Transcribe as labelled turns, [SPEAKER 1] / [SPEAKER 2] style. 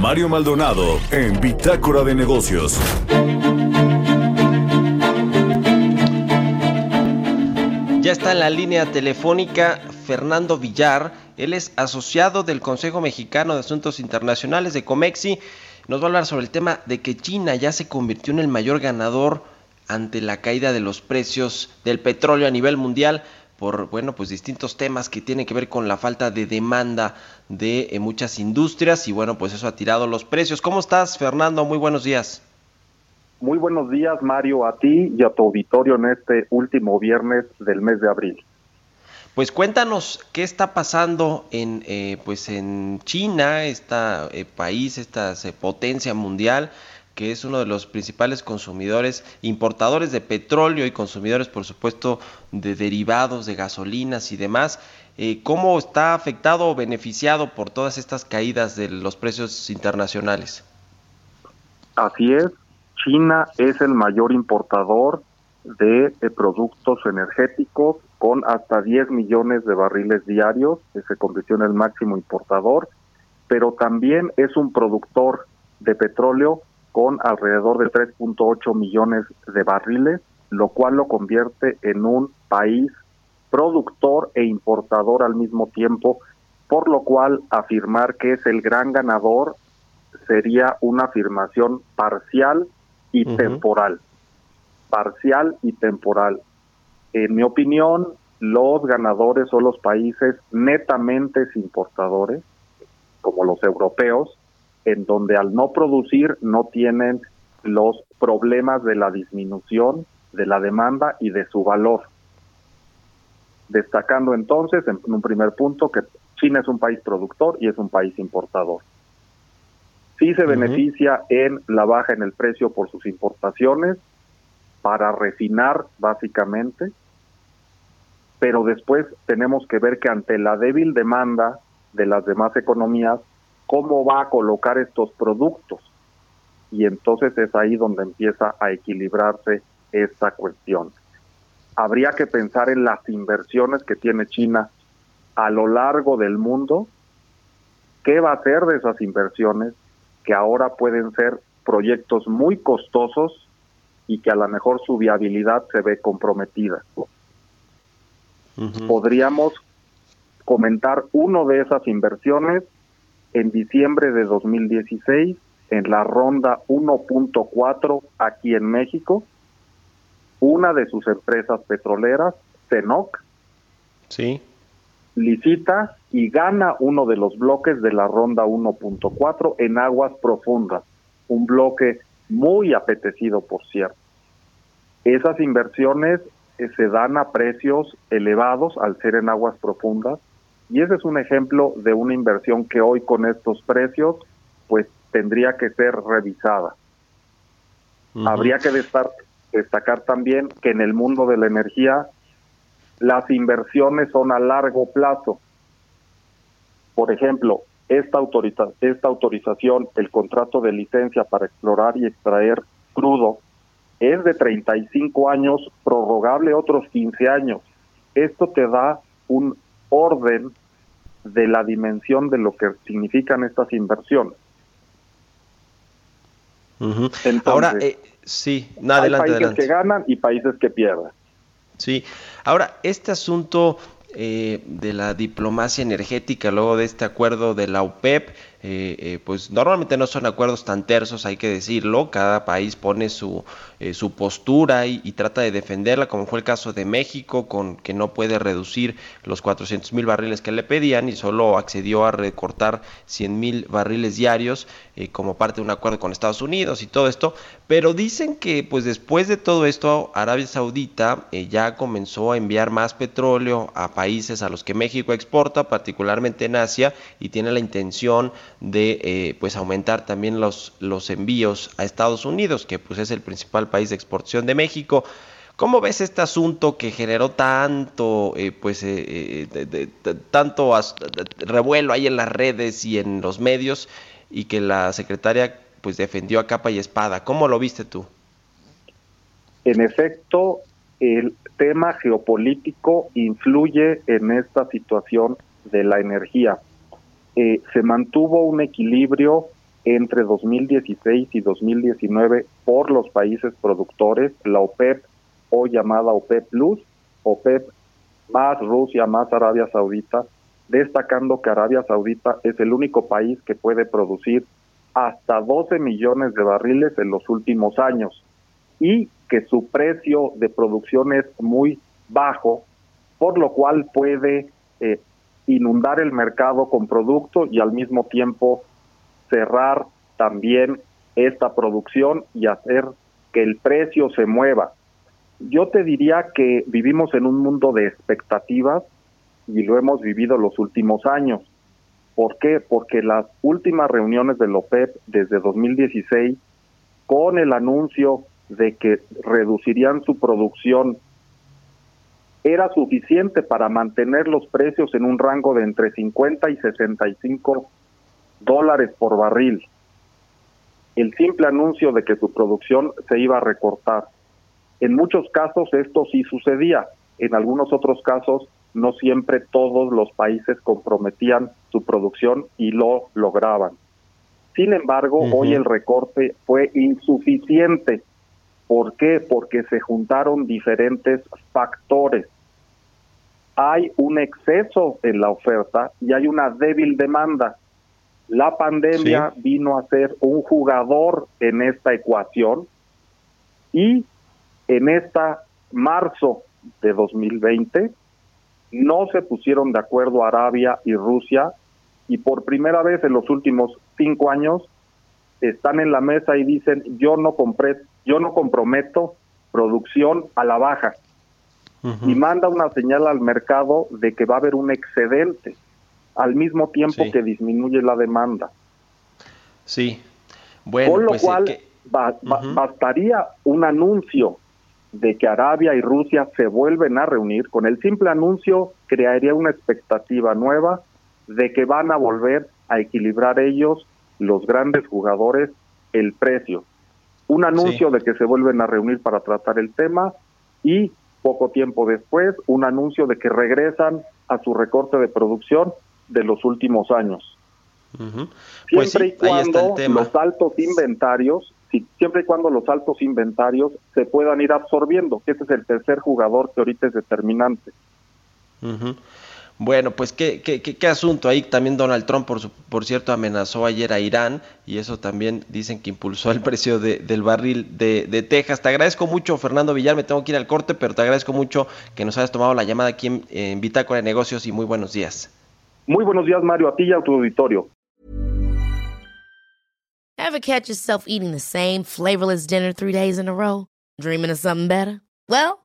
[SPEAKER 1] Mario Maldonado en Bitácora de Negocios.
[SPEAKER 2] Ya está en la línea telefónica Fernando Villar. Él es asociado del Consejo Mexicano de Asuntos Internacionales de Comexi. Nos va a hablar sobre el tema de que China ya se convirtió en el mayor ganador ante la caída de los precios del petróleo a nivel mundial por bueno pues distintos temas que tienen que ver con la falta de demanda de eh, muchas industrias y bueno pues eso ha tirado los precios. ¿Cómo estás Fernando? Muy buenos días.
[SPEAKER 3] Muy buenos días Mario a ti y a tu auditorio en este último viernes del mes de abril.
[SPEAKER 2] Pues cuéntanos qué está pasando en eh, pues en China, este país, esta potencia mundial que es uno de los principales consumidores, importadores de petróleo y consumidores, por supuesto, de derivados, de gasolinas y demás. Eh, ¿Cómo está afectado o beneficiado por todas estas caídas de los precios internacionales?
[SPEAKER 3] Así es, China es el mayor importador de, productos energéticos con hasta 10 millones de barriles diarios, que se convirtió el máximo importador, pero también es un productor de petróleo con alrededor de 3.8 millones de barriles, lo cual lo convierte en un país productor e importador al mismo tiempo, por lo cual afirmar que es el gran ganador sería una afirmación parcial y temporal. Parcial y temporal. En mi opinión, los ganadores son los países netamente importadores, como los europeos, en donde al no producir no tienen los problemas de la disminución de la demanda y de su valor. Destacando entonces, en un primer punto, que China es un país productor y es un país importador. Sí se beneficia en la baja en el precio por sus importaciones para refinar básicamente, pero después tenemos que ver que ante la débil demanda de las demás economías, cómo va a colocar estos productos. Y entonces es ahí donde empieza a equilibrarse esta cuestión. Habría que pensar en las inversiones que tiene China a lo largo del mundo, qué va a hacer de esas inversiones que ahora pueden ser proyectos muy costosos y que a lo mejor su viabilidad se ve comprometida. Podríamos comentar uno de esas inversiones en diciembre de 2016 en la ronda 1.4 aquí en México, una de sus empresas petroleras, CENOC,
[SPEAKER 2] sí.
[SPEAKER 3] licita y gana uno de los bloques de la ronda 1.4 en aguas profundas, un bloque muy apetecido, por cierto. Esas inversiones eh, se dan a precios elevados al ser en aguas profundas y ese es un ejemplo de una inversión que hoy con estos precios pues tendría que ser revisada. Habría que destacar también que en el mundo de la energía las inversiones son a largo plazo. Por ejemplo, esta, esta autorización, el contrato de licencia para explorar y extraer crudo, es de 35 años, prorrogable otros 15 años. Esto te da un orden de la dimensión de lo que significan estas inversiones.
[SPEAKER 2] Ahora, eh, sí, nada,
[SPEAKER 3] hay países que ganan y países que pierden.
[SPEAKER 2] Sí, ahora, este asunto eh, de la diplomacia energética, luego de este acuerdo de la UPEP, eh, eh, pues normalmente no son acuerdos tan tersos, hay que decirlo, cada país pone su, eh, su postura y, trata de defenderla, como fue el caso de México, con que no puede reducir los 400 mil barriles que le pedían y solo accedió a recortar 100 mil barriles diarios como parte de un acuerdo con Estados Unidos y todo esto, pero dicen que pues después de todo esto Arabia Saudita ya comenzó a enviar más petróleo a países a los que México exporta, particularmente en Asia, y tiene la intención de eh, pues aumentar también los, los envíos a Estados Unidos, que pues es el principal país de exportación de México. ¿Cómo ves este asunto que generó tanto, eh, pues, eh, tanto revuelo ahí en las redes y en los medios y que la secretaria pues defendió a capa y espada? ¿Cómo lo viste tú?
[SPEAKER 3] En efecto, el tema geopolítico influye en esta situación de la energía. Eh, se mantuvo un equilibrio entre 2016 y 2019 por los países productores, la OPEP, o llamada OPEP Plus, OPEP más Rusia, más Arabia Saudita, destacando que Arabia Saudita es el único país que puede producir hasta 12 millones de barriles en los últimos años y que su precio de producción es muy bajo, por lo cual puede eh, inundar el mercado con producto y al mismo tiempo cerrar también esta producción y hacer que el precio se mueva. Yo te diría que vivimos en un mundo de expectativas y lo hemos vivido los últimos años. ¿Por qué? Porque las últimas reuniones del OPEP desde 2016, con el anuncio de que reducirían su producción era suficiente para mantener los precios en un rango de entre 50 y 65 dólares por barril. El simple anuncio de que su producción se iba a recortar. En muchos casos esto sí sucedía, en algunos otros casos no siempre todos los países comprometían su producción y lo lograban. Sin embargo, hoy el recorte fue insuficiente ¿Por qué? Porque se juntaron diferentes factores. Hay un exceso en la oferta y hay una débil demanda. La pandemia vino a ser un jugador en esta ecuación y en esta marzo de 2020 no se pusieron de acuerdo Arabia y Rusia y por primera vez en los últimos cinco años están en la mesa y dicen yo no compré yo no comprometo producción a la baja y manda una señal al mercado de que va a haber un excedente al mismo tiempo que disminuye la demanda.
[SPEAKER 2] Sí. Bueno,
[SPEAKER 3] Con lo
[SPEAKER 2] pues,
[SPEAKER 3] cual bastaría un anuncio de que Arabia y Rusia se vuelven a reunir. Con el simple anuncio crearía una expectativa nueva de que van a volver a equilibrar ellos, los grandes jugadores, el precio un anuncio de que se vuelven a reunir para tratar el tema y poco tiempo después un anuncio de que regresan a su recorte de producción de los últimos años.
[SPEAKER 2] Pues
[SPEAKER 3] siempre y cuando los altos inventarios, siempre y cuando los altos inventarios se puedan ir absorbiendo, que ese es el tercer jugador que ahorita es determinante.
[SPEAKER 2] Bueno, pues ¿qué, qué, qué, asunto ahí. También Donald Trump, por, por cierto, amenazó ayer a Irán y eso también dicen que impulsó el precio del barril de, de, Texas. Te agradezco mucho, Fernando Villar. Me tengo que ir al corte, pero te agradezco mucho que nos hayas tomado la llamada aquí en, en Bitácora de Negocios y muy buenos días.
[SPEAKER 3] Muy buenos días, Mario, a ti y a tu auditorio.
[SPEAKER 4] Ever catch yourself eating the same flavorless dinner three days in a row? Dreaming of something better? Well,